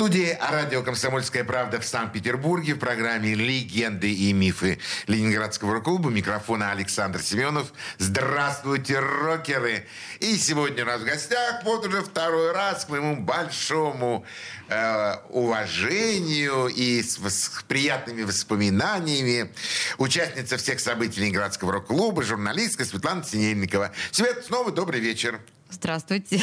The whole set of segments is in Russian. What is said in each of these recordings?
студии радио «Комсомольская правда» в Санкт-Петербурге в программе «Легенды и мифы Ленинградского рок-клуба». Микрофона Александр Семенов. Здравствуйте, рокеры! И сегодня у нас в гостях, вот уже второй раз, к моему большому э, уважению и с, с приятными воспоминаниями, участница всех событий Ленинградского рок-клуба, журналистка Светлана Синельникова. Свет, снова добрый вечер. Здравствуйте.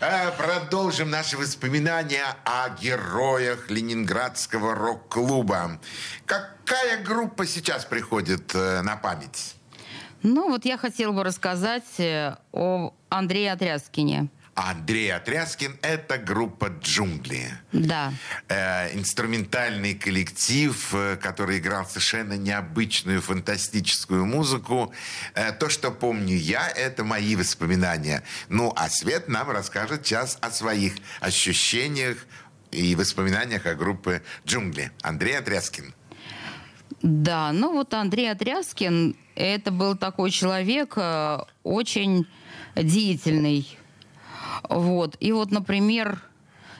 Э, продолжим наши воспоминания о героях Ленинградского рок-клуба. Какая группа сейчас приходит э, на память? Ну, вот я хотела бы рассказать э, о Андрее Отряскине. Андрей Отряскин – это группа «Джунгли». Да. Э, инструментальный коллектив, э, который играл совершенно необычную, фантастическую музыку. Э, то, что помню я, это мои воспоминания. Ну, а Свет нам расскажет сейчас о своих ощущениях и воспоминаниях о группе «Джунгли». Андрей Отряскин. Да, ну вот Андрей Отряскин – это был такой человек э, очень деятельный, вот. И вот, например,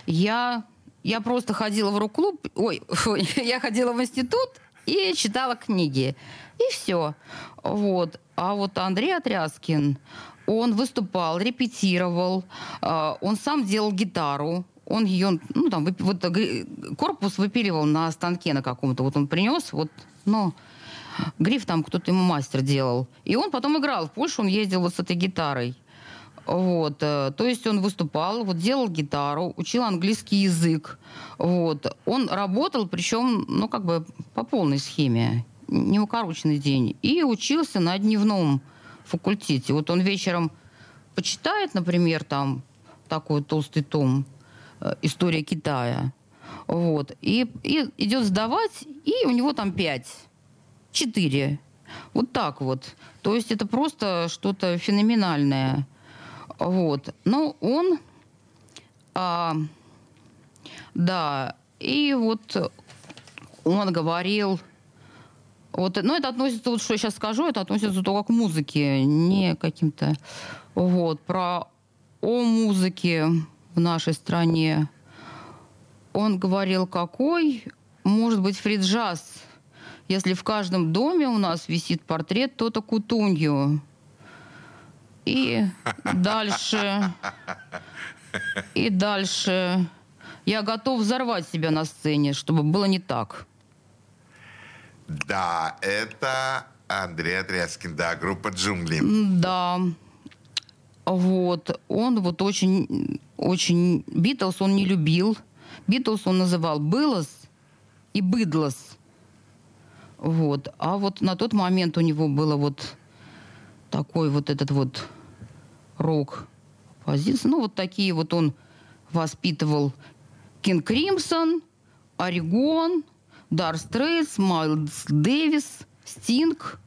я, я просто ходила в рок-клуб, ой, я ходила в институт и читала книги. И все. Вот. А вот Андрей Отряскин, он выступал, репетировал, э, он сам делал гитару, он ее, ну, там, вот, корпус выпиливал на станке на каком-то. Вот он принес, вот, ну, гриф там кто-то ему мастер делал. И он потом играл. В Польшу он ездил вот с этой гитарой. Вот, э, то есть он выступал, вот делал гитару, учил английский язык. Вот, он работал, причем, ну, как бы по полной схеме, не укороченный день. И учился на дневном факультете. Вот он вечером почитает, например, там такой толстый том э, «История Китая». Вот, и, и идет сдавать, и у него там пять, четыре. Вот так вот. То есть это просто что-то феноменальное. Вот. Но он... А, да, и вот он говорил... Вот, ну, это относится, вот что я сейчас скажу, это относится только к музыке, не каким-то... Вот, про о музыке в нашей стране. Он говорил, какой может быть фриджаз, если в каждом доме у нас висит портрет Тота Кутунью. И дальше... И дальше... Я готов взорвать себя на сцене, чтобы было не так. Да, это Андрей Отряскин, да, группа «Джунгли». Да. Вот. Он вот очень, очень... Битлз он не любил. Битлз он называл «Былос» и «Быдлос». Вот. А вот на тот момент у него было вот такой вот этот вот рок позиции. Ну, вот такие вот он воспитывал Кинг Кримсон, Орегон, Дар Стрейтс, Майлз Дэвис, Стинг,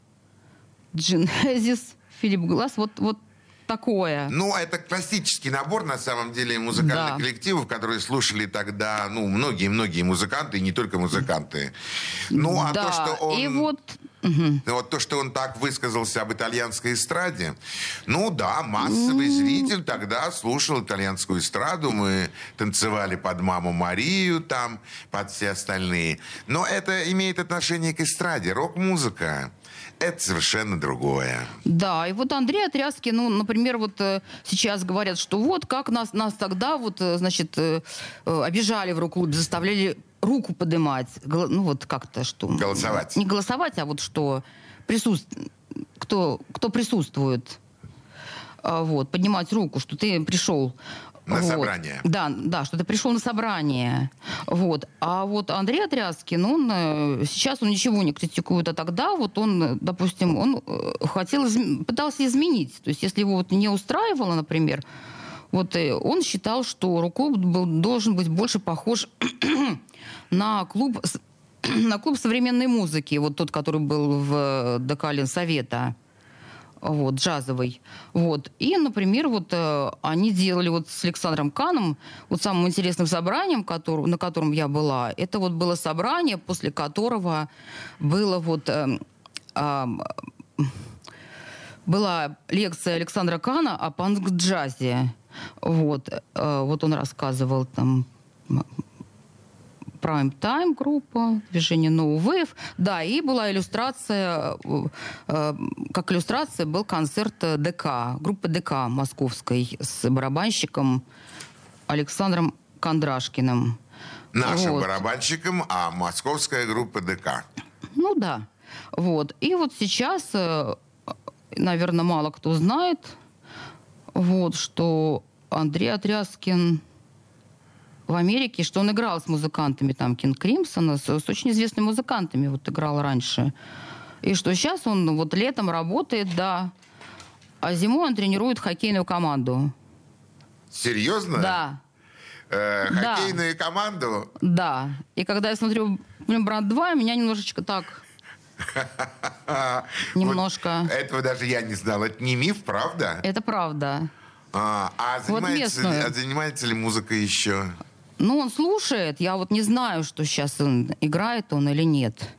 Дженезис, Филипп Глаз. Вот, вот такое. Ну, это классический набор, на самом деле, музыкальных да. коллективов, которые слушали тогда, ну, многие-многие музыканты, и не только музыканты. Ну, а да. то, что он... И вот Угу. Вот то, что он так высказался об итальянской эстраде, ну да, массовый зритель тогда слушал итальянскую эстраду, мы танцевали под «Маму Марию» там, под все остальные. Но это имеет отношение к эстраде, рок-музыка это совершенно другое. Да, и вот Андрей Отряски, ну, например, вот э, сейчас говорят, что вот как нас, нас тогда вот, э, значит, э, обижали в рок-клубе, заставляли руку поднимать, ну вот как-то что... Голосовать. Не голосовать, а вот что присутств... кто, кто присутствует. А, вот, поднимать руку, что ты пришел. На вот. собрание. Да, да, что ты пришел на собрание. Вот. А вот Андрей Отряскин, он э, сейчас он ничего не критикует, а тогда вот он, допустим, он э, хотел, пытался изменить. То есть если его вот не устраивало, например, вот э, он считал, что рок-клуб должен быть больше похож на клуб на клуб современной музыки, вот тот, который был в Декалин Совета вот, джазовый. Вот. И, например, вот э, они делали вот с Александром Каном вот самым интересным собранием, который, на котором я была, это вот было собрание, после которого было вот... Э, э, была лекция Александра Кана о панк-джазе. Вот, э, вот он рассказывал там Prime Time группа, движение No Wave. Да, и была иллюстрация, э, как иллюстрация был концерт ДК, группы ДК московской с барабанщиком Александром Кондрашкиным. Нашим вот. барабанщиком, а московская группа ДК. Ну да. Вот. И вот сейчас, э, наверное, мало кто знает, вот, что Андрей Отряскин в Америке, что он играл с музыкантами, там, Кинг Кримсона, с, с очень известными музыкантами вот играл раньше. И что сейчас он вот летом работает, да, а зимой он тренирует хоккейную команду. Серьезно? Да. Э, хоккейную да. команду? Да. И когда я смотрю «Брат 2», меня немножечко так... Немножко. Вот этого даже я не знал. Это не миф, правда? Это правда. А, а занимается, вот а занимается ли музыкой еще? Ну, он слушает. Я вот не знаю, что сейчас он играет он или нет.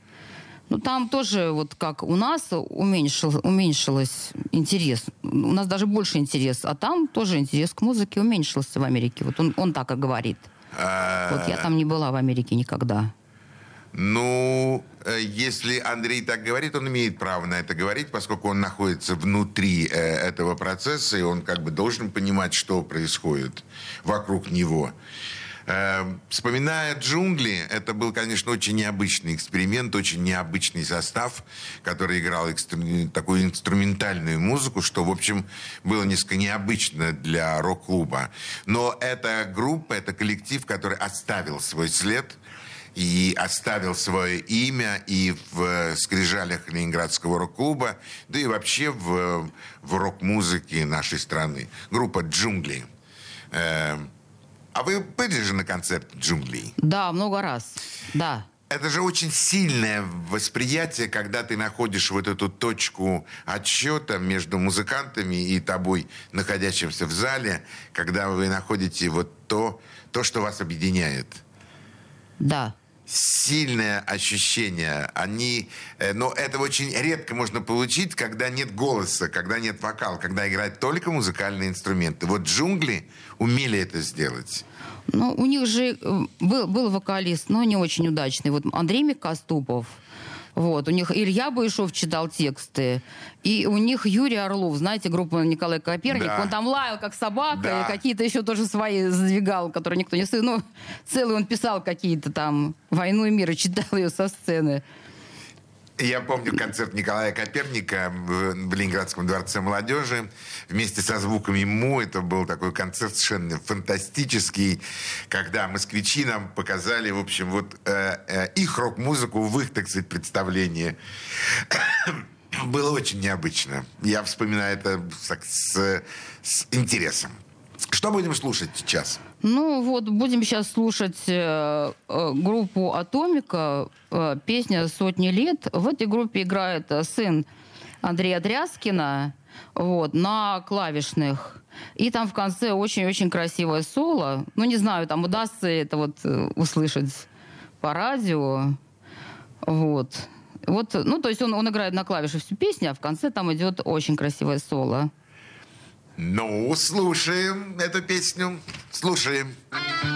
Ну, там тоже, вот как у нас уменьшил, уменьшилось интерес. У нас даже больше интерес. А там тоже интерес к музыке уменьшился в Америке. Вот он, он так и говорит. А... Вот я там не была в Америке никогда. Ну, э, если Андрей так говорит, он имеет право на это говорить, поскольку он находится внутри э, этого процесса, и он как бы должен понимать, что происходит вокруг него. Эм, вспоминая джунгли, это был, конечно, очень необычный эксперимент, очень необычный состав, который играл экстру... такую инструментальную музыку, что, в общем, было несколько необычно для рок-клуба. Но эта группа, это коллектив, который оставил свой след и оставил свое имя и в скрижалях Ленинградского рок-клуба, да и вообще в, в рок-музыке нашей страны. Группа «Джунгли». Эм, а вы были же на концерт джунглей? Да, много раз. Да. Это же очень сильное восприятие, когда ты находишь вот эту точку отсчета между музыкантами и тобой, находящимся в зале, когда вы находите вот то, то что вас объединяет. Да сильное ощущение. Они, э, но это очень редко можно получить, когда нет голоса, когда нет вокала, когда играют только музыкальные инструменты. Вот джунгли умели это сделать. Ну, у них же э, был, был вокалист, но не очень удачный. Вот Андрей Микоступов – вот, у них Илья Баишов читал тексты, и у них Юрий Орлов, знаете, группа Николай Коперник, да. он там лаял как собака, да. и какие-то еще тоже свои задвигал, которые никто не слышал. Ну, целый он писал какие-то там «Войну и мир» и читал ее со сцены. Я помню концерт Николая Коперника в, Ленинградском дворце молодежи вместе со звуками ему. Это был такой концерт совершенно фантастический, когда москвичи нам показали, в общем, вот э, э, их рок-музыку в их, так сказать, представлении. Было очень необычно. Я вспоминаю это с, с, с интересом. Что будем слушать сейчас? Ну вот, будем сейчас слушать э, э, группу «Атомика», э, песня «Сотни лет». В этой группе играет сын Андрея Дряскина вот, на клавишных. И там в конце очень-очень красивое соло. Ну, не знаю, там удастся это вот э, услышать по радио. Вот. Вот, ну, то есть он, он играет на клавишах всю песню, а в конце там идет очень красивое соло. Ну, слушаем эту песню. Слушаем. Слушаем.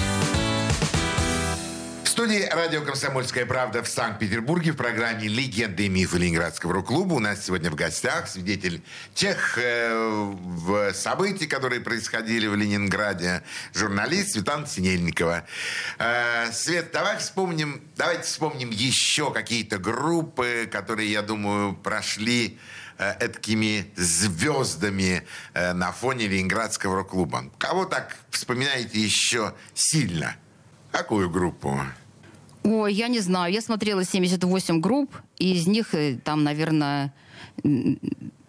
Студии радио «Комсомольская правда» в Санкт-Петербурге в программе «Легенды и мифы Ленинградского рок-клуба». У нас сегодня в гостях свидетель тех э, событий, которые происходили в Ленинграде, журналист Светлана Синельникова. Э, Свет, давай вспомним, давайте вспомним еще какие-то группы, которые, я думаю, прошли эткими звездами э, на фоне Ленинградского рок-клуба. Кого так вспоминаете еще сильно? Какую группу? Ой, я не знаю. Я смотрела 78 групп, и из них э, там, наверное,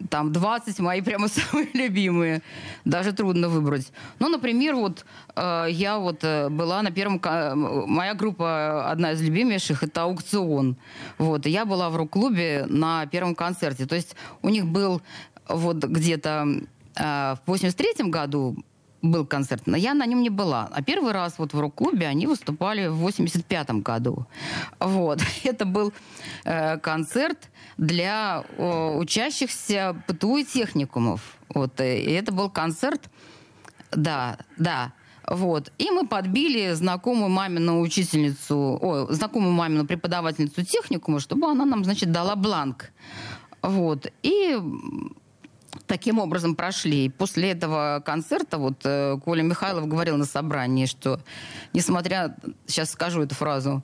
там 20 мои прямо самые любимые. Даже трудно выбрать. Ну, например, вот э, я вот э, была на первом... Моя группа, одна из любимейших, это «Аукцион». Вот, и я была в рок-клубе на первом концерте. То есть у них был вот где-то э, в 83 году был концерт, но я на нем не была. А первый раз вот в рок-клубе они выступали в 85 году. Вот. Это был э, концерт для э, учащихся ПТУ и техникумов. Вот. э, И это был концерт, да, да. Вот. И мы подбили знакомую мамину учительницу, ой, знакомую мамину преподавательницу техникума, чтобы она нам, значит, дала бланк. Вот. И таким образом прошли. И после этого концерта вот э, Коля Михайлов говорил на собрании, что несмотря, сейчас скажу эту фразу,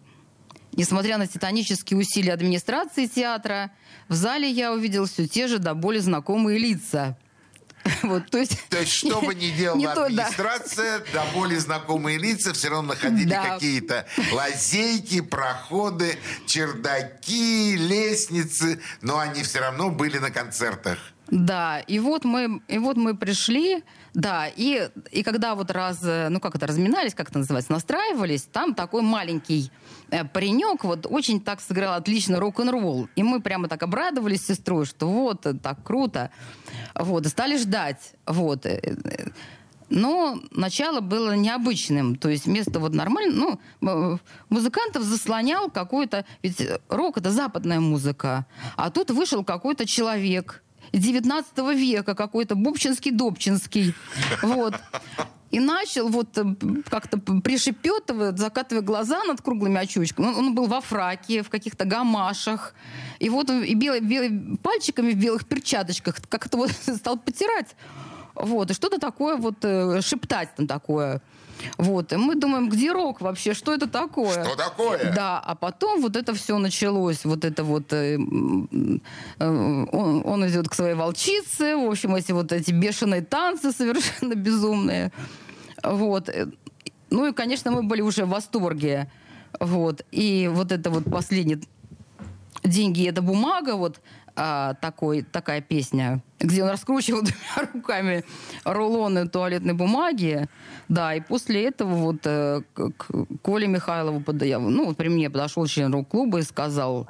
несмотря на титанические усилия администрации театра, в зале я увидел все те же до боли знакомые лица. Вот, то есть, То есть, что бы ни делала то, да. администрация, до более знакомые лица все равно находили Да. какие-то лазейки, проходы, чердаки, лестницы, но они все равно были на концертах. Да, и вот мы, и вот мы пришли, да, и, и когда вот раз, э, ну как это, разминались, как это называется, настраивались, там такой маленький э, паренек вот очень так сыграл отлично рок-н-ролл. И мы прямо так обрадовались с сестрой, что вот, э, так круто. Вот, стали ждать. Вот. Но начало было необычным. То есть вместо вот нормально... Ну, музыкантов заслонял какой-то... Ведь рок — это западная музыка. А тут вышел какой-то человек 19 века, какой-то Бубчинский-Добчинский. Вот. И начал вот э, как-то пришепетывая, закатывая глаза над круглыми очучками. Он, он был во фраке, в каких-то гамашах. И вот и белый, белый, пальчиками в белых перчаточках как-то вот стал потирать. Вот, и что-то такое вот э, шептать там такое. Вот, и мы думаем, где рок вообще, что это такое? Что такое? Да, а потом вот это все началось, вот это вот, э, э, он, он идет к своей волчице, в общем, эти вот эти бешеные танцы совершенно безумные. Вот. э, Ну и, конечно, мы были уже в восторге. Вот. И вот это вот последний деньги это бумага, вот а, такой, такая песня, где он раскручивал двумя руками рулоны туалетной бумаги. Да, и после этого вот э, к, Коле Михайлову, под- я- ну, вот при мне подошел член рок-клуба и сказал,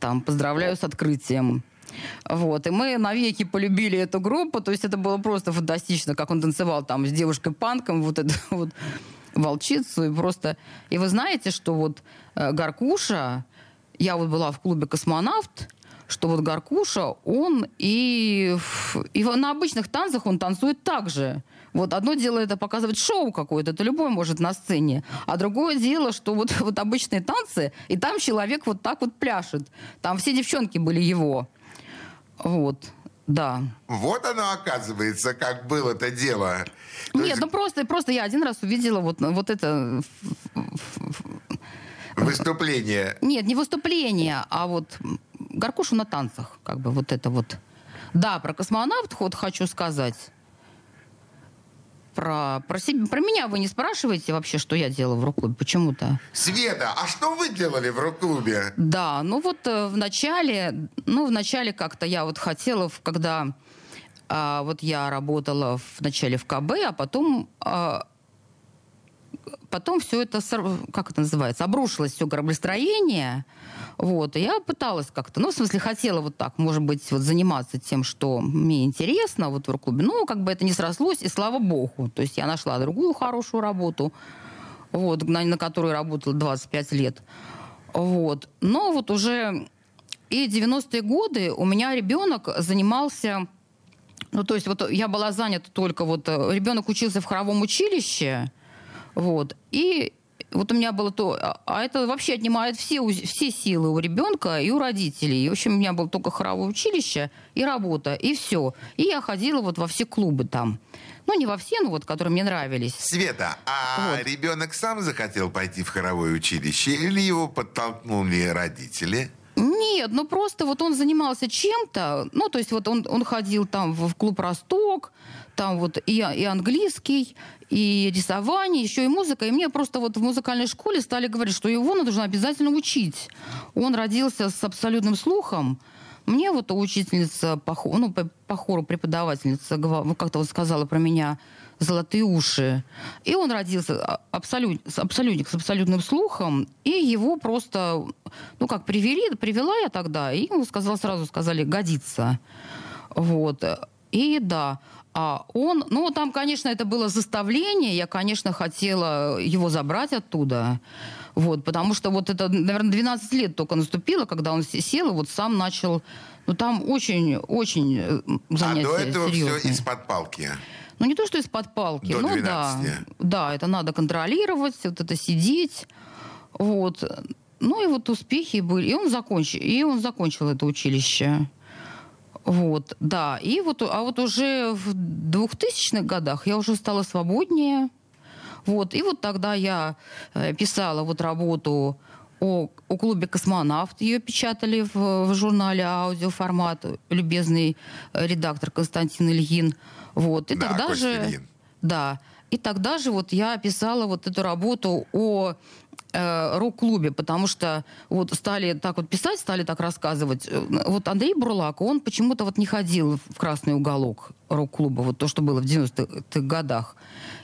там, поздравляю с открытием. Вот, и мы навеки полюбили эту группу, то есть это было просто фантастично, как он танцевал там с девушкой-панком, вот эту вот волчицу, и просто... И вы знаете, что вот э, Гаркуша, я вот была в клубе «Космонавт», что вот Гаркуша, он и, и на обычных танцах он танцует так же. Вот одно дело это показывать шоу какое-то, это любой может на сцене. А другое дело, что вот, вот обычные танцы, и там человек вот так вот пляшет. Там все девчонки были его. Вот, да. Вот оно, оказывается, как было это дело. То Нет, есть ну просто, просто я один раз увидела вот, вот это... выступление. Нет, не выступление, а вот Гаркушу на танцах, как бы вот это вот. Да, про космонавт ход хочу сказать. Про, про, себя, про меня вы не спрашиваете вообще, что я делала в рок-клубе, почему-то. Света, а что вы делали в рок-клубе? Да, ну вот э, в начале, ну в начале как-то я вот хотела, когда а, вот я работала в начале в КБ, а потом а, потом все это, как это называется, обрушилось все кораблестроение. Вот, и я пыталась как-то, ну, в смысле, хотела вот так, может быть, вот заниматься тем, что мне интересно вот в рок-клубе. Но как бы это не срослось, и слава богу. То есть я нашла другую хорошую работу, вот, на, на которой работала 25 лет. Вот. Но вот уже и 90-е годы у меня ребенок занимался... Ну, то есть вот я была занята только вот... Э, ребенок учился в хоровом училище, вот, и вот у меня было то, а, а это вообще отнимает все, все силы у ребенка и у родителей. И, в общем, у меня было только хоровое училище и работа, и все. И я ходила вот во все клубы там. Ну, не во все, но вот, которые мне нравились. Света, а вот. ребенок сам захотел пойти в хоровое училище или его подтолкнули родители? Нет, ну просто вот он занимался чем-то, ну то есть вот он, он ходил там в, в клуб «Росток», там вот и, и английский, и рисование, еще и музыка. И мне просто вот в музыкальной школе стали говорить, что его нужно обязательно учить. Он родился с абсолютным слухом. Мне вот учительница по, ну, по, хору преподавательница как-то вот сказала про меня золотые уши. И он родился а, абсолют, абсолютник с абсолютным слухом, и его просто, ну как, привели, привела я тогда, и ему сказала, сразу сказали, годится. Вот. И да, а он, ну, там, конечно, это было заставление. Я, конечно, хотела его забрать оттуда. Вот, потому что вот это, наверное, 12 лет только наступило, когда он сел и вот сам начал... Ну, там очень-очень э, занятия А до этого серьезные. все из-под палки? Ну, не то, что из-под палки. До ну, 12. да. Да, это надо контролировать, вот это сидеть. Вот. Ну, и вот успехи были. И он закончил, и он закончил это училище. Вот, да. И вот, а вот уже в 2000-х годах я уже стала свободнее. Вот, и вот тогда я э, писала вот работу о, о клубе «Космонавт». Ее печатали в, в журнале «Аудиоформат». Любезный э, редактор Константин Ильин. Вот. И да, тогда же... Ильин. Да. И тогда же вот я писала вот эту работу о э, рок-клубе, потому что вот стали так вот писать, стали так рассказывать. Э, вот Андрей Бурлак, он почему-то вот не ходил в красный уголок рок-клуба, вот то, что было в 90-х годах.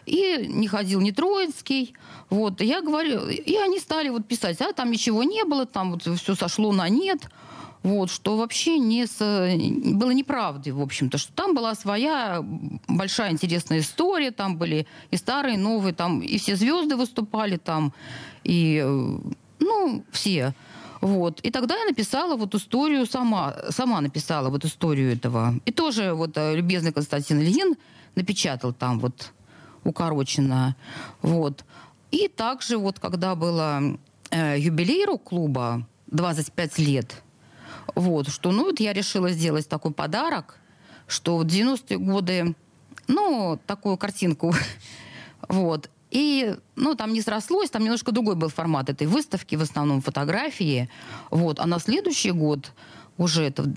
И не ходил ни Троицкий. Вот, я говорю, и они стали вот писать, а там ничего не было, там вот все сошло на нет. Вот, что вообще не с, было неправдой, в общем-то, что там была своя большая интересная история, там были и старые, и новые, там и все звезды выступали там, и, ну, все. Вот. И тогда я написала вот историю сама, сама написала вот историю этого. И тоже вот э, любезный Константин Ильин напечатал там вот укороченно. Вот. И также вот когда было э, юбилей рок-клуба, 25 лет, вот, что, ну, вот я решила сделать такой подарок, что в 90-е годы, ну, такую картинку, вот, и, ну, там не срослось, там немножко другой был формат этой выставки, в основном фотографии. Вот. А на следующий год уже это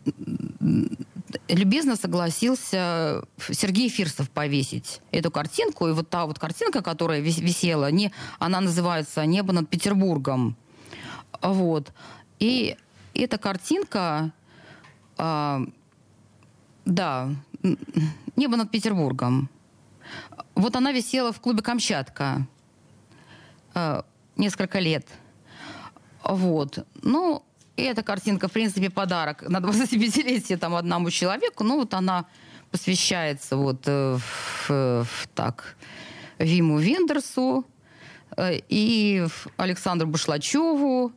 любезно согласился Сергей Фирсов повесить эту картинку. И вот та вот картинка, которая висела, не, она называется «Небо над Петербургом». Вот. И эта картинка, а, да, «Небо над Петербургом». Вот она висела в клубе «Камчатка» э, несколько лет. Вот. Ну, и эта картинка, в принципе, подарок на 25-летие там одному человеку. Ну, вот она посвящается вот э, в, в, так, Виму Вендерсу э, и Александру Башлачеву.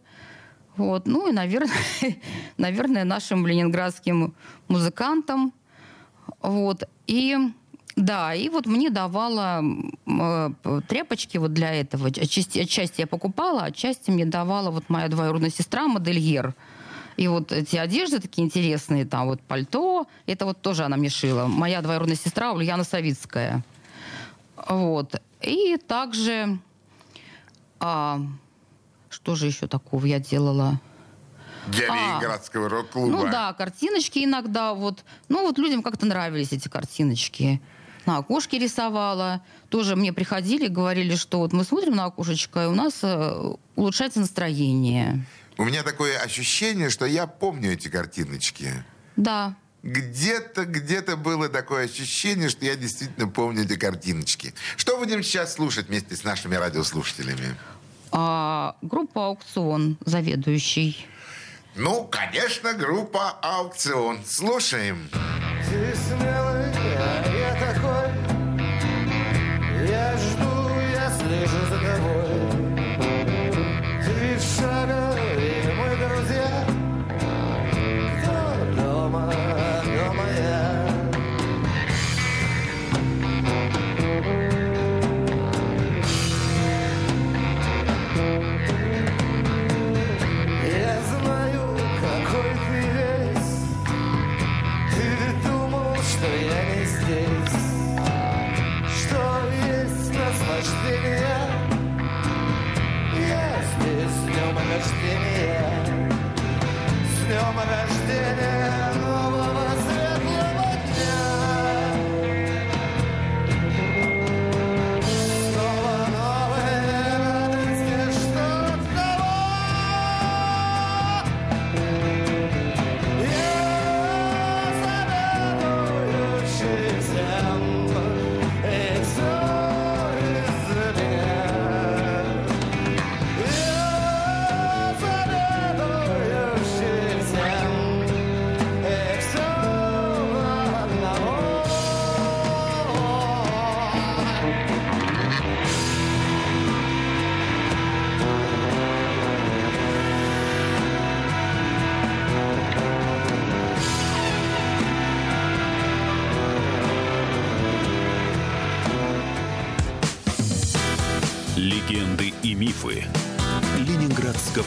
Вот. Ну и, наверное, наверное, нашим ленинградским музыкантам. Вот. И да, и вот мне давала э, тряпочки вот для этого. Отчасти, отчасти я покупала, отчасти мне давала вот моя двоюродная сестра, модельер. И вот эти одежды такие интересные, там вот пальто, это вот тоже она мне шила. Моя двоюродная сестра Ульяна Савицкая. Вот. И также... А, что же еще такого я делала? Для а, Ленинградского рок-клуба. Ну да, картиночки иногда вот. Ну вот людям как-то нравились эти картиночки на окошке рисовала. Тоже мне приходили, говорили, что вот мы смотрим на окошечко, и у нас э, улучшается настроение. У меня такое ощущение, что я помню эти картиночки. Да, где-то, где-то было такое ощущение, что я действительно помню эти картиночки. Что будем сейчас слушать вместе с нашими радиослушателями? А, группа «Аукцион», заведующий. Ну, конечно, группа «Аукцион». Слушаем. Ты смелый,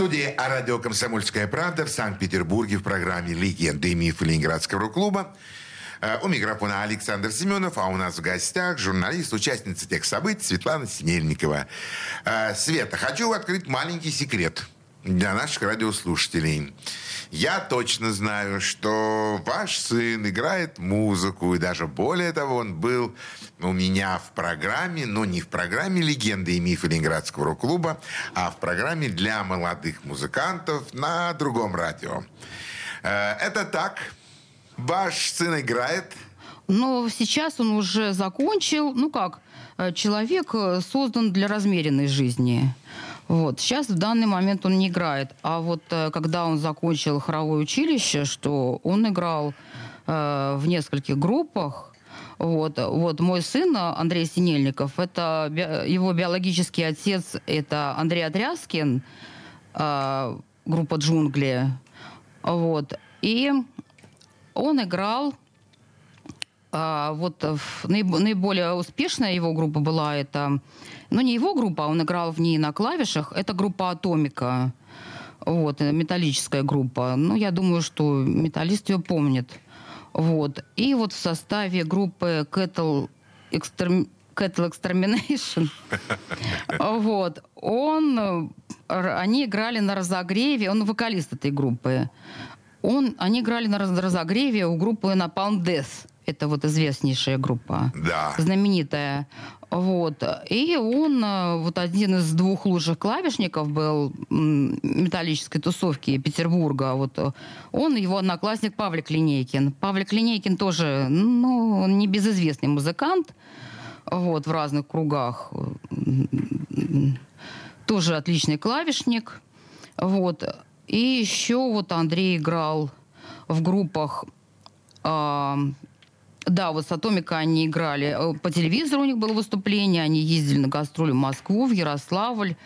Студии радио «Комсомольская правда» в Санкт-Петербурге в программе «Легенды и мифы Ленинградского рок-клуба». Э, У микрофона Александр Семенов, а у нас в гостях журналист, участница тех событий Светлана Синельникова. Э, Света, хочу открыть маленький секрет для наших радиослушателей. Я точно знаю, что ваш сын играет музыку, и даже более того, он был у меня в программе, но не в программе «Легенды и мифы Ленинградского рок-клуба», а в программе для молодых музыкантов на другом радио. Э, Это так. Ваш сын играет. Но сейчас он уже закончил, ну как, э, человек э, создан для размеренной жизни. Вот. Сейчас в данный момент он не играет. А вот э, когда он закончил хоровое училище, что он играл э, в нескольких группах, вот, вот мой сын э, Андрей Синельников, это би- его биологический отец, это Андрей Отряскин, э, группа «Джунгли». Вот. И он играл вот в- наиб- наиболее успешная его группа была это, ну не его группа, он играл в ней на клавишах, это группа Атомика, вот э, металлическая группа. Ну я думаю, что металлист ее помнит, вот. И вот в составе группы Cattle, Exterm- Cattle Extermination, вот, он, э, они играли на разогреве, он вокалист этой группы. Он, они играли на раз- разогреве у группы Napalm Death. Это вот известнейшая группа. Да. Знаменитая. Вот. И он э, вот один из двух лучших клавишников был металлической тусовки Петербурга. Вот э, он, его одноклассник Павлик Линейкин. Павлик Линейкин тоже, ну, он не безызвестный музыкант. Вот, в разных кругах. Тоже отличный клавишник. Вот. И еще вот Андрей играл в группах а, да, вот с Атомика они играли. Э, По телевизору у них было выступление. Они ездили на гастроли в Москву, в Ярославль.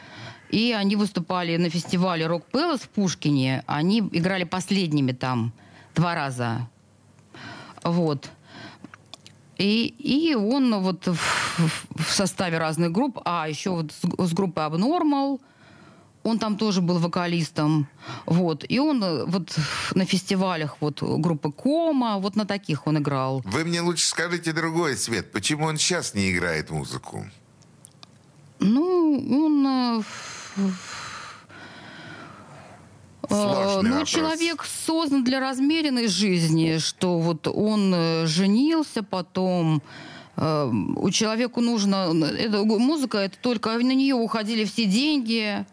И они выступали на фестивале Рок Пэлас в Пушкине. Они играли последними там два раза. Вот. И, и он вот в, в составе разных групп, а еще вот с, с группой Abnormal, он там тоже был вокалистом, вот, и он э, вот на фестивалях вот группы Кома, вот на таких он играл. Вы мне лучше скажите другой, Свет, почему он сейчас не играет музыку? Ну, он... э, э, Сложный ну, вопрос. человек создан для размеренной жизни, что вот он женился потом, у человеку нужно... Это, музыка, это только на нее уходили все деньги,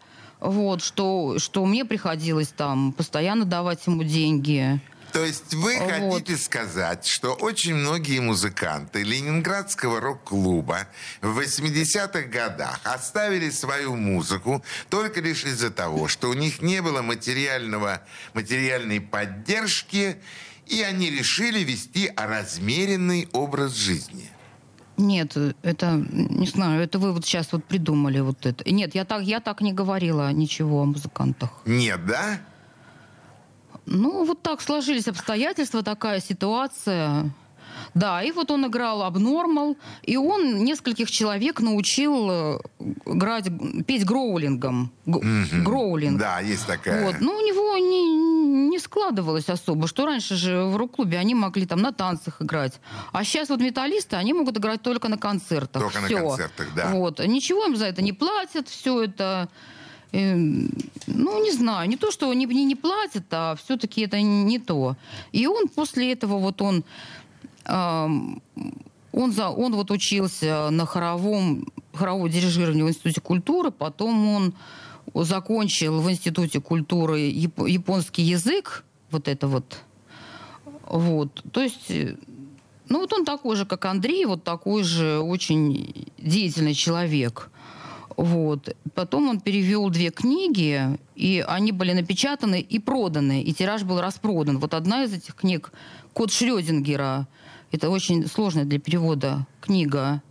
вот, что, что мне приходилось там постоянно давать ему деньги. То есть вы Вот. хотите сказать, что очень многие музыканты Ленинградского рок-клуба в 80-х годах оставили свою музыку только лишь из-за того, что у них не было материального, материальной поддержки, и они решили вести размеренный образ жизни. Нет, это, не знаю, это вы вот сейчас вот придумали вот это. Нет, я так, я так не говорила ничего о музыкантах. Нет, да? Ну, вот так сложились обстоятельства, такая ситуация. Да, и вот он играл абнормал, и он нескольких человек научил э, играть, петь гроулингом. Г- Гроулинг. Да, есть такая. Вот. Ну, у него не, не складывалось особо, что раньше же в рок-клубе они могли там на танцах играть. А сейчас вот металлисты, они могут играть только на концертах. Только на Всё. концертах, да. Вот. Ничего им за это не платят, все это... э, ну, не знаю, не то, что не, не, не платят, а все-таки это не то. И он после этого, вот он, ам, он, за, он вот учился на хоровом, хоровое дирижирование в Институте культуры, потом он закончил в Институте культуры яп- японский язык, вот это вот. Вот, то есть, э, ну вот он такой же, как Андрей, вот такой же очень деятельный человек. Вот. Потом он перевел две книги, и они были напечатаны и проданы, и тираж был распродан. Вот одна из этих книг «Код Шрёдингера». Это очень сложная для перевода книга.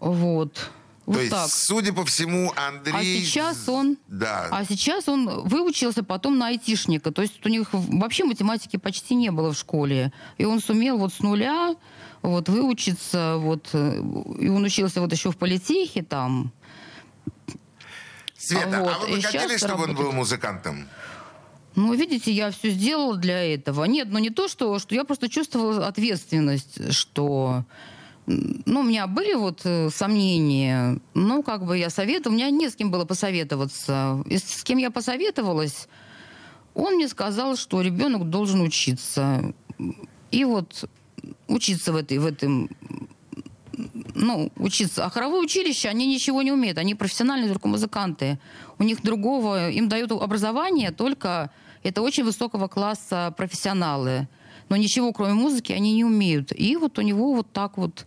Вот. То вот есть, так. судя по всему, Андрей... А сейчас он, Да. а сейчас он выучился потом на айтишника. То есть у них вообще математики почти не было в школе. И он сумел вот с нуля вот выучиться, вот, э, и он учился вот еще в политехе там. Света, а, вот, вы бы хотели, чтобы он был работает. музыкантом? Ну, видите, я все сделала для этого. Нет, ну не то, что, что я просто чувствовала ответственность, что... Ну, у меня были вот э, сомнения. Ну, как бы я советовала, у меня не с кем было посоветоваться. И с кем я посоветовалась, он мне сказал, что ребенок должен учиться. И вот учиться в, этой, в этом ну, учиться. А хоровое училище, они ничего не умеют. Они профессиональные только музыканты. У них другого, им дают образование только это очень высокого класса профессионалы. Но ничего, кроме музыки, они не умеют. И вот у него вот так вот,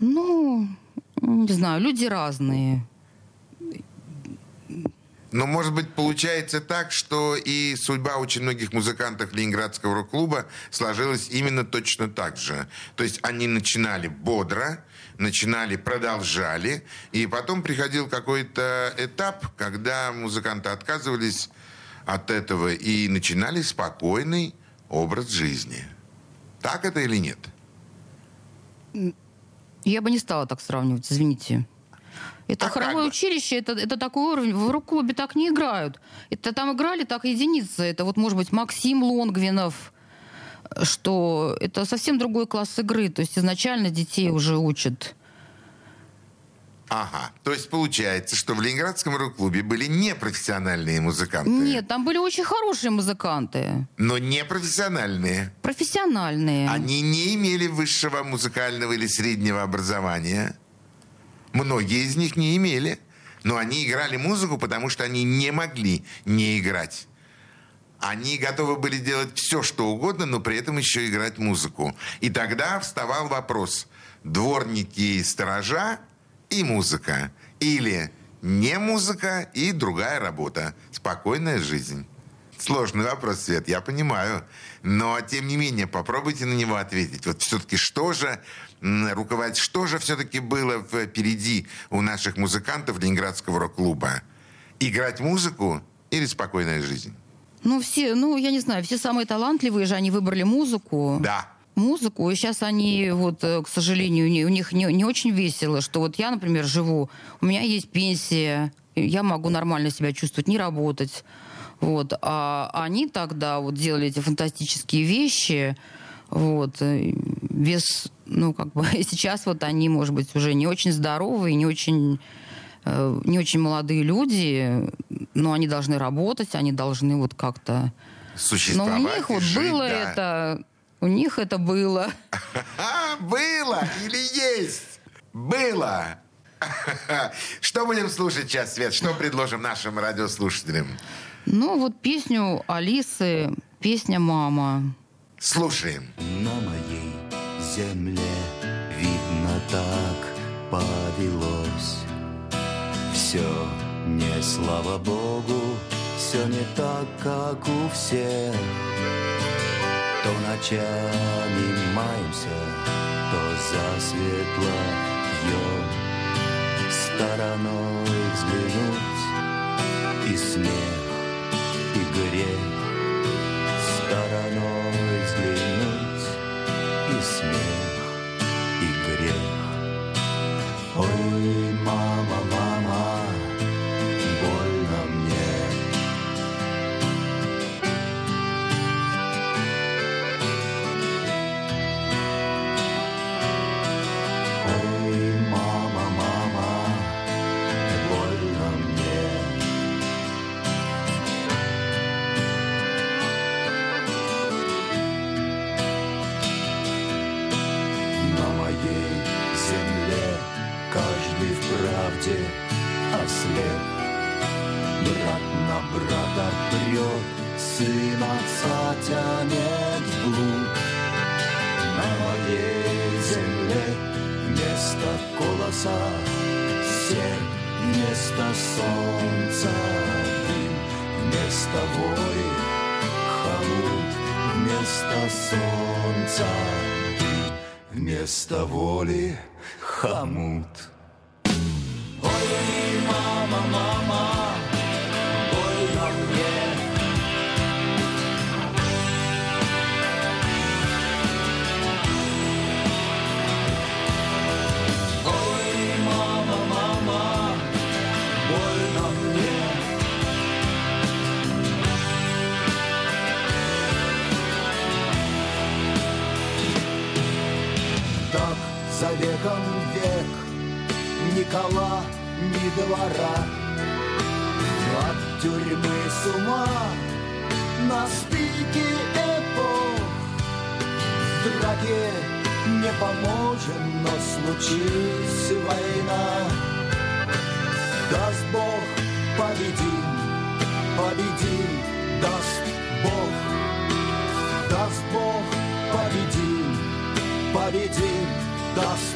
ну, не знаю, люди разные. Но, может быть, получается так, что и судьба очень многих музыкантов Ленинградского рок-клуба сложилась именно точно так же. То есть они начинали бодро, начинали, продолжали, и потом приходил какой-то этап, когда музыканты отказывались от этого и начинали спокойный образ жизни. Так это или нет? Я бы не стала так сравнивать, извините. Это А хоровое бы? училище, это, это такой уровень. В рок-клубе так не играют. Это там играли так единицы. Это вот, может быть, Максим Лонгвинов, что это совсем другой класс игры. То есть изначально детей уже учат. Ага. То есть получается, что в Ленинградском рок-клубе были непрофессиональные музыканты. Нет, там были очень хорошие музыканты. Но непрофессиональные. Профессиональные. Они не имели высшего музыкального или среднего образования. Многие из них не имели. Но они играли музыку, потому что они не могли не играть. Они готовы были делать все, что угодно, но при этом еще играть музыку. И тогда вставал вопрос. Дворники и сторожа и музыка. Или не музыка и другая работа. Спокойная жизнь. Сложный вопрос, Свет, я понимаю. Но, тем не менее, попробуйте на него ответить. Вот все-таки что же руководить, что же все-таки было впереди у наших музыкантов Ленинградского рок-клуба? Играть музыку или спокойная жизнь? Ну, все, ну, я не знаю, все самые талантливые же, они выбрали музыку. Да. Музыку, и сейчас они, вот, э, к сожалению, не- у них не, не очень весело, что вот я, например, живу, у меня есть пенсия, я могу нормально себя чувствовать, не работать. Вот. А они тогда вот делали эти фантастические вещи, вот, э, без, ну, как бы, сейчас вот они, может быть, уже не очень здоровые, не очень, э, не очень молодые люди, но они должны работать, они должны вот как-то... Но Существовать у них вот жить, было да. это, у них это было. Было или есть? Было. Что будем слушать сейчас, Свет? Что предложим нашим радиослушателям? Ну, вот песню Алисы, песня «Мама». Слушаем. На моей земле видно так повелось Все не слава Богу, все не так, как у всех То ночами маемся, то засветло пьем Стороной взглянуть. И смех, и грех стороной правде ослеп. Брат на брата прет, сын отца тянет вглубь. На моей земле вместо колоса серп, вместо солнца дым, вместо воли хомут, вместо солнца дым, вместо воли хомут. За веком век Никола, двора. От тюрьмы с ума На спике эпох. В драке не поможем Но случись война. Даст Бог победим Победим, даст Бог. Даст Бог победим Победим, даст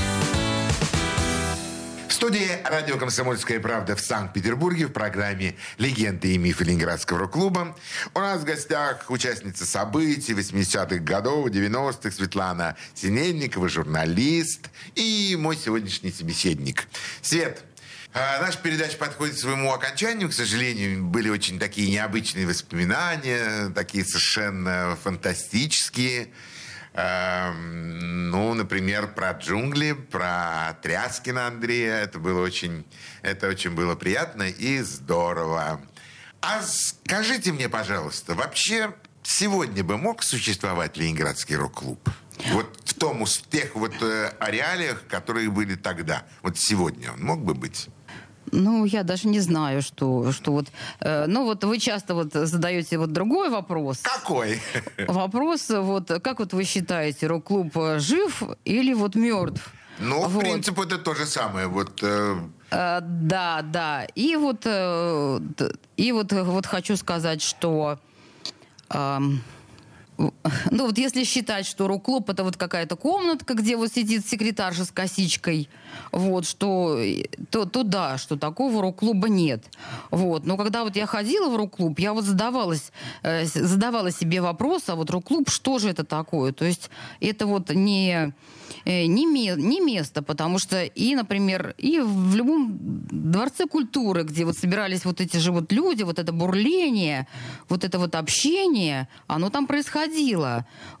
Студии радио «Комсомольская правда» в Санкт-Петербурге в программе «Легенды и мифы Ленинградского рок-клуба». У нас в гостях участница событий 80-х годов, 90-х Светлана Синельникова, журналист и мой сегодняшний собеседник. Свет, а, Наша передача подходит к своему окончанию. К сожалению, были очень такие необычные воспоминания, такие совершенно фантастические. Эм, Ну, например, про джунгли, про Тряскина Андрея. Это было очень, это очень было приятно и здорово. А скажите мне, пожалуйста, вообще сегодня бы мог существовать Ленинградский рок-клуб? Вот в том, в тех вот э, реалиях, которые были тогда. Вот сегодня он мог бы быть? Ну, я даже не знаю, что, что вот... э, ну, вот вы часто вот задаете вот другой вопрос. Какой? Вопрос, вот, как вот вы считаете, рок-клуб э, жив или вот мертв? Ну, в Вот. принципе, это то же самое. Вот э, Э, да, да. И вот, э, и вот, э, вот хочу сказать, что... в- ну вот если считать, что рок-клуб это вот какая-то комнатка, где вот сидит секретарша с косичкой, вот, что, то, то да, что такого рок-клуба нет. Вот. Но когда вот я ходила в рок-клуб, я вот задавалась, э, задавала себе вопрос, а вот рок-клуб, что же это такое? То есть это вот не, э, не, ме- не место, потому что и, например, и в любом дворце культуры, где вот собирались вот эти же вот люди, вот это бурление, вот это вот общение, оно там происходило.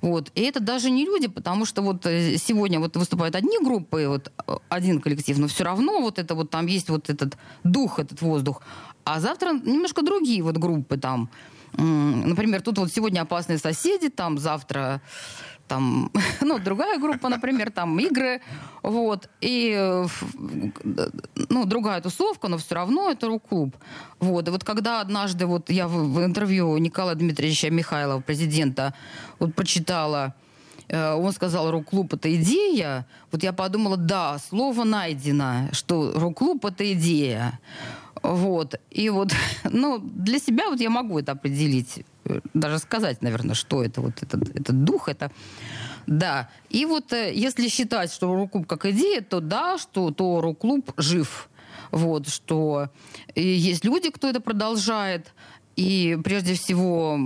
Вот. И это даже не люди, потому что вот э, сегодня вот выступают одни группы, вот э, один коллектив, но все равно вот это вот там есть вот этот дух, этот воздух. А завтра немножко другие вот группы там. Например, тут вот сегодня опасные соседи, там завтра там, ну, другая группа, например, там игры, вот, и, э, ну, другая тусовка, но все равно это рок-клуб. Вот, и вот когда однажды вот я в, в интервью Николая Дмитриевича Михайлова, президента, вот прочитала, э, он сказал, рок-клуб это идея, вот я подумала, да, слово найдено, что рок-клуб это идея. Вот. И вот, ну, для себя вот я могу это определить, э, даже сказать, наверное, что это вот этот, этот дух, это да. И вот э, если считать, что рок-клуб как идея, то да, что то рок-клуб жив. Вот, что и есть люди, кто это продолжает. И прежде всего,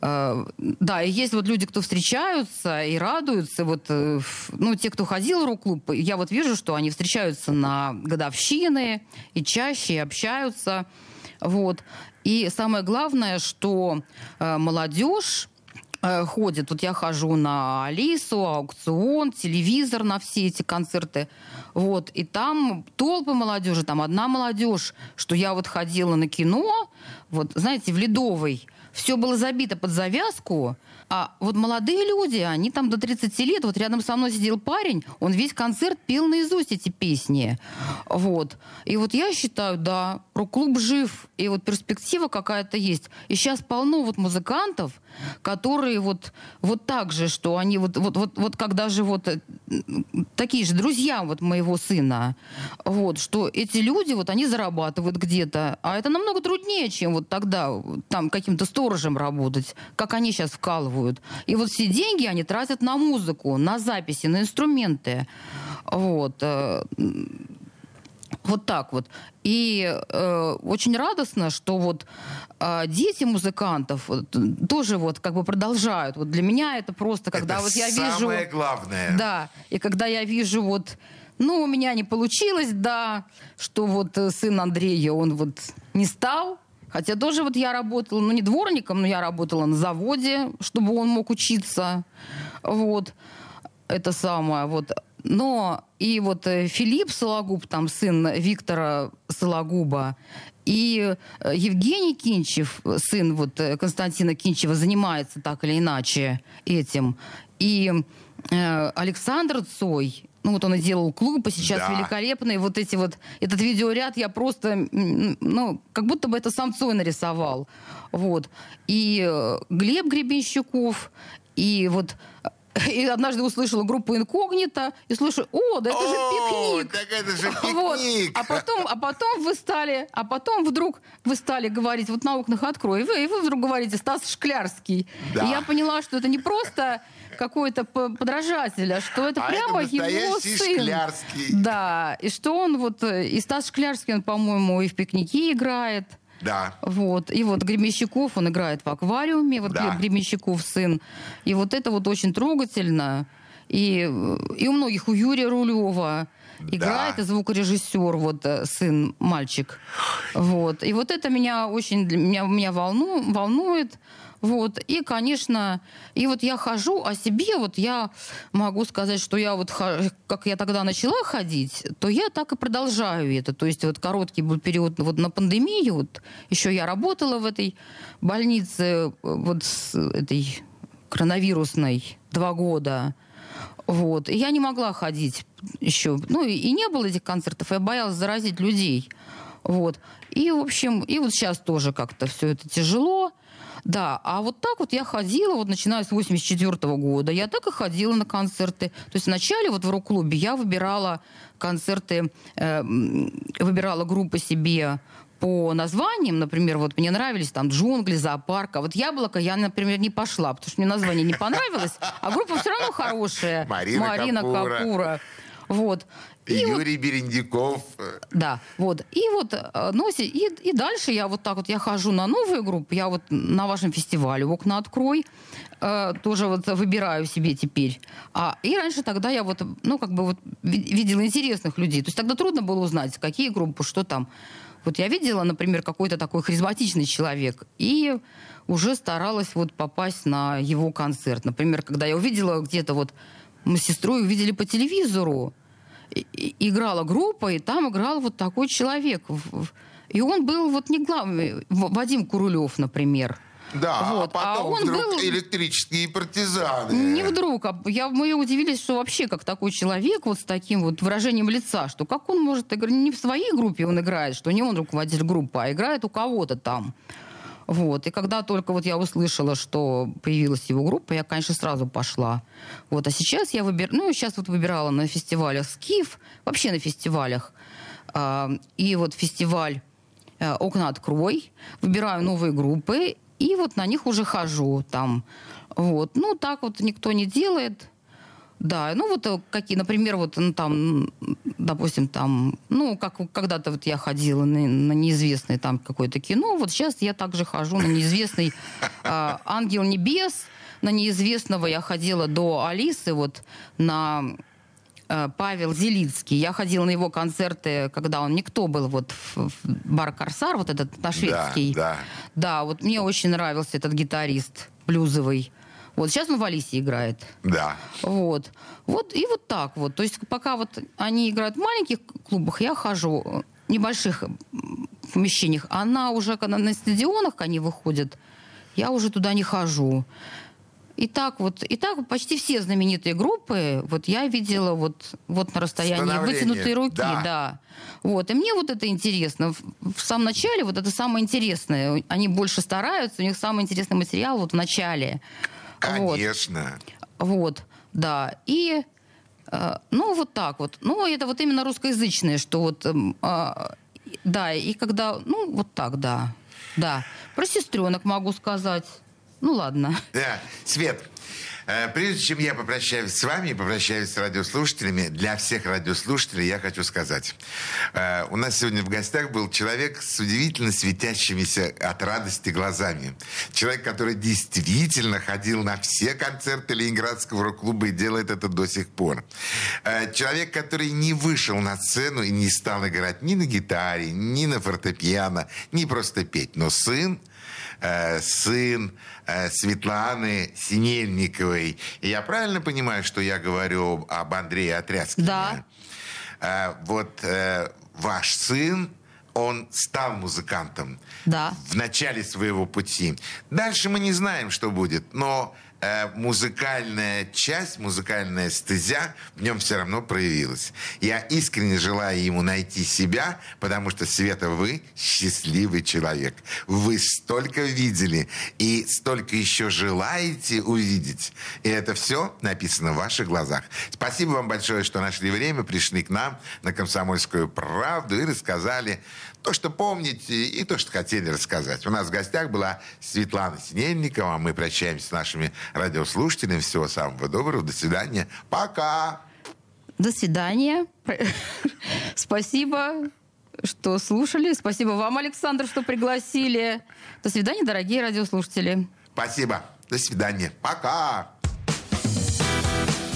э, да, есть вот люди, кто встречаются и радуются. Вот, э, ну, те, кто ходил в рок-клуб, я вот вижу, что они встречаются на годовщины и чаще и общаются. Вот. И самое главное, что э, молодежь ходит. Вот я хожу на Алису, аукцион, телевизор на все эти концерты. Вот. И там толпы молодежи, там одна молодежь, что я вот ходила на кино, вот, знаете, в Ледовой, все было забито под завязку, а вот молодые люди, они там до 30 лет, вот рядом со мной сидел парень, он весь концерт пел наизусть эти песни. Вот. И вот я считаю, да, рок-клуб жив, и вот перспектива какая-то есть. И сейчас полно вот музыкантов, которые вот, вот так же, что они вот, вот, вот, вот когда же вот э, такие же друзья вот моего сына, вот, что эти люди, вот они зарабатывают где-то, а это намного труднее, чем вот тогда там каким-то сторожем работать, как они сейчас вкалывают. И вот все деньги они тратят на музыку, на записи, на инструменты. Вот. э, Вот так вот. И э, очень радостно, что вот э, дети музыкантов вот, тоже вот как бы продолжают. Вот для меня это просто, когда это вот я вижу... самое главное. Да, и когда я вижу вот, ну, у меня не получилось, да, что вот э, сын Андрея, он вот не стал, Хотя тоже вот я работала, ну не дворником, но я работала на заводе, чтобы он мог учиться. Вот. Это самое. Вот. Но и вот э, Филипп Сологуб, там сын Виктора Сологуба, и э, Евгений Кинчев, сын вот э, Константина Кинчева, занимается так или иначе этим. И Александр Цой, ну вот он и делал клуб, и сейчас Да. великолепный. Вот эти вот, этот видеоряд я просто, ну, как будто бы это сам Цой нарисовал. Вот. И э, Глеб Гребенщиков, и вот и однажды услышала группу инкогнито и слышу, о, да это О, же пикник. так это же Вот. пикник. А потом, а потом вы стали, а потом вдруг вы стали говорить, вот на окнах открой, и вы, и вы вдруг говорите Стас Шклярский. Да. И я поняла, что это не просто какой-то п- подражатель, а что это А прямо это его сын. Шклярский. Да, и что он вот, э, и Стас Шклярский, он, по-моему, и в пикнике играет. Да. Вот. И вот Гремещиков, он играет в аквариуме, вот Да. Гремещиков сын. И вот это вот очень трогательно. И, и у многих, у Юрия Рулева играет Да. и звукорежиссер, вот э, сын, мальчик. Вот. И вот это меня очень, меня, меня волну, волнует. Вот. И, конечно, и вот я хожу, о себе вот я могу сказать, что я вот, как я тогда начала ходить, то я так и продолжаю это. То есть вот короткий был период вот на пандемию, вот еще я работала в этой больнице, вот с этой коронавирусной два года. Вот. И я не могла ходить еще. Ну, и, и не было этих концертов. Я боялась заразить людей. Вот. И, в общем, и вот сейчас тоже как-то все это тяжело. Да, а вот так вот я ходила, вот начиная с 84 года, я так и ходила на концерты. То есть вначале вот в рок-клубе я выбирала концерты, э, выбирала группы себе по названиям, например, вот мне нравились там джунгли, зоопарк, а вот яблоко я, например, не пошла, потому что мне название не понравилось, а группа все равно хорошая. Марина Капура. Капура. Вот. И вот Юрий Берендиков. э, да, вот. И вот, э, ну, си- и, и дальше я вот так вот, я хожу на новые группы, я вот на вашем фестивале «Окна открой», э, тоже вот выбираю себе теперь. А, и раньше тогда я вот, ну, как бы вот ви- видела интересных людей. То есть тогда трудно было узнать, какие группы, что там. Вот я видела, например, какой-то такой харизматичный человек, и уже старалась вот попасть на его концерт. Например, когда я увидела где-то вот, мы с сестрой увидели по телевизору, играла группа, и там играл вот такой человек. И он был вот не главный, В- Вадим Курулев, например. Да, Вот, а а потом он вдруг был- электрические партизаны. Не вдруг, а я, мы удивились, что вообще как такой человек вот с таким вот выражением лица, что как он может играть, не в своей группе он играет, что не он руководитель группы, а играет у кого-то там. Вот. И когда только вот я услышала, что появилась его группа, я, конечно, сразу пошла. Вот. А сейчас я выбираю, ну, сейчас вот выбирала на фестивалях Скиф, вообще на фестивалях. А, и вот фестиваль э, «Окна открой», выбираю новые группы, и вот на них уже хожу там. Вот. Ну, так вот никто не делает. Да, ну вот э, какие, например, вот ну, там, допустим, там, ну, как когда-то вот я ходила на, на неизвестное там какое-то кино, вот сейчас я также хожу на неизвестный э, «Ангел небес», на неизвестного я ходила до Алисы, вот на э, Павел Зелицкий. Я ходила на его концерты, когда он никто был, вот в, в бар Корсар, вот этот на шведский. да. Да, вот мне очень нравился этот гитарист блюзовый. Вот сейчас он в Алисе играет. Да. Вот. Вот и вот так вот. То есть пока вот они играют в маленьких клубах, я хожу э, в небольших помещениях. Она уже, когда на стадионах они выходят, я уже туда не хожу. И так вот, и так почти все знаменитые группы, вот я видела вот, вот на расстоянии вытянутой руки, да. да. Вот. И мне вот это интересно. В, в самом начале вот это самое интересное. Они больше стараются, у них самый интересный материал вот в начале. Вот. Конечно. Вот, да. И, э, ну, вот так вот. Ну, это вот именно русскоязычное, что вот, эм, а, да, и когда, ну, вот так, да. Да. Про сестренок могу сказать. Ну, ладно. Да. Свет, прежде чем я попрощаюсь с вами и попрощаюсь с радиослушателями, для всех радиослушателей я хочу сказать. Э, У нас сегодня в гостях был человек с удивительно светящимися от радости глазами. Человек, который действительно ходил на все концерты Ленинградского рок-клуба и делает это до сих пор. Э, Человек, который не вышел на сцену и не стал играть ни на гитаре, ни на фортепиано, ни просто петь. Но сын э, сын э, Светланы Синельниковой. И я правильно понимаю, что я говорю об Андрее Отряскине? Да. Э, вот э, ваш сын, он стал музыкантом Да. в начале своего пути. Дальше мы не знаем, что будет, но э, музыкальная часть, музыкальная стезя в нем все равно проявилась. Я искренне желаю ему найти себя, потому что, Света, вы счастливый человек. Вы столько видели и столько еще желаете увидеть. И это все написано в ваших глазах. Спасибо вам большое, что нашли время, пришли к нам на «Комсомольскую правду» и рассказали то, что помните, и то, что хотели рассказать. У нас в гостях была Светлана Синельникова. Мы прощаемся с нашими радиослушателями. Всего самого доброго. До свидания. Пока. До свидания. Спасибо, что слушали. Спасибо вам, Александр, что пригласили. До свидания, дорогие радиослушатели. Спасибо. До свидания. Пока.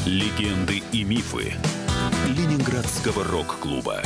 Легенды и мифы Ленинградского рок-клуба.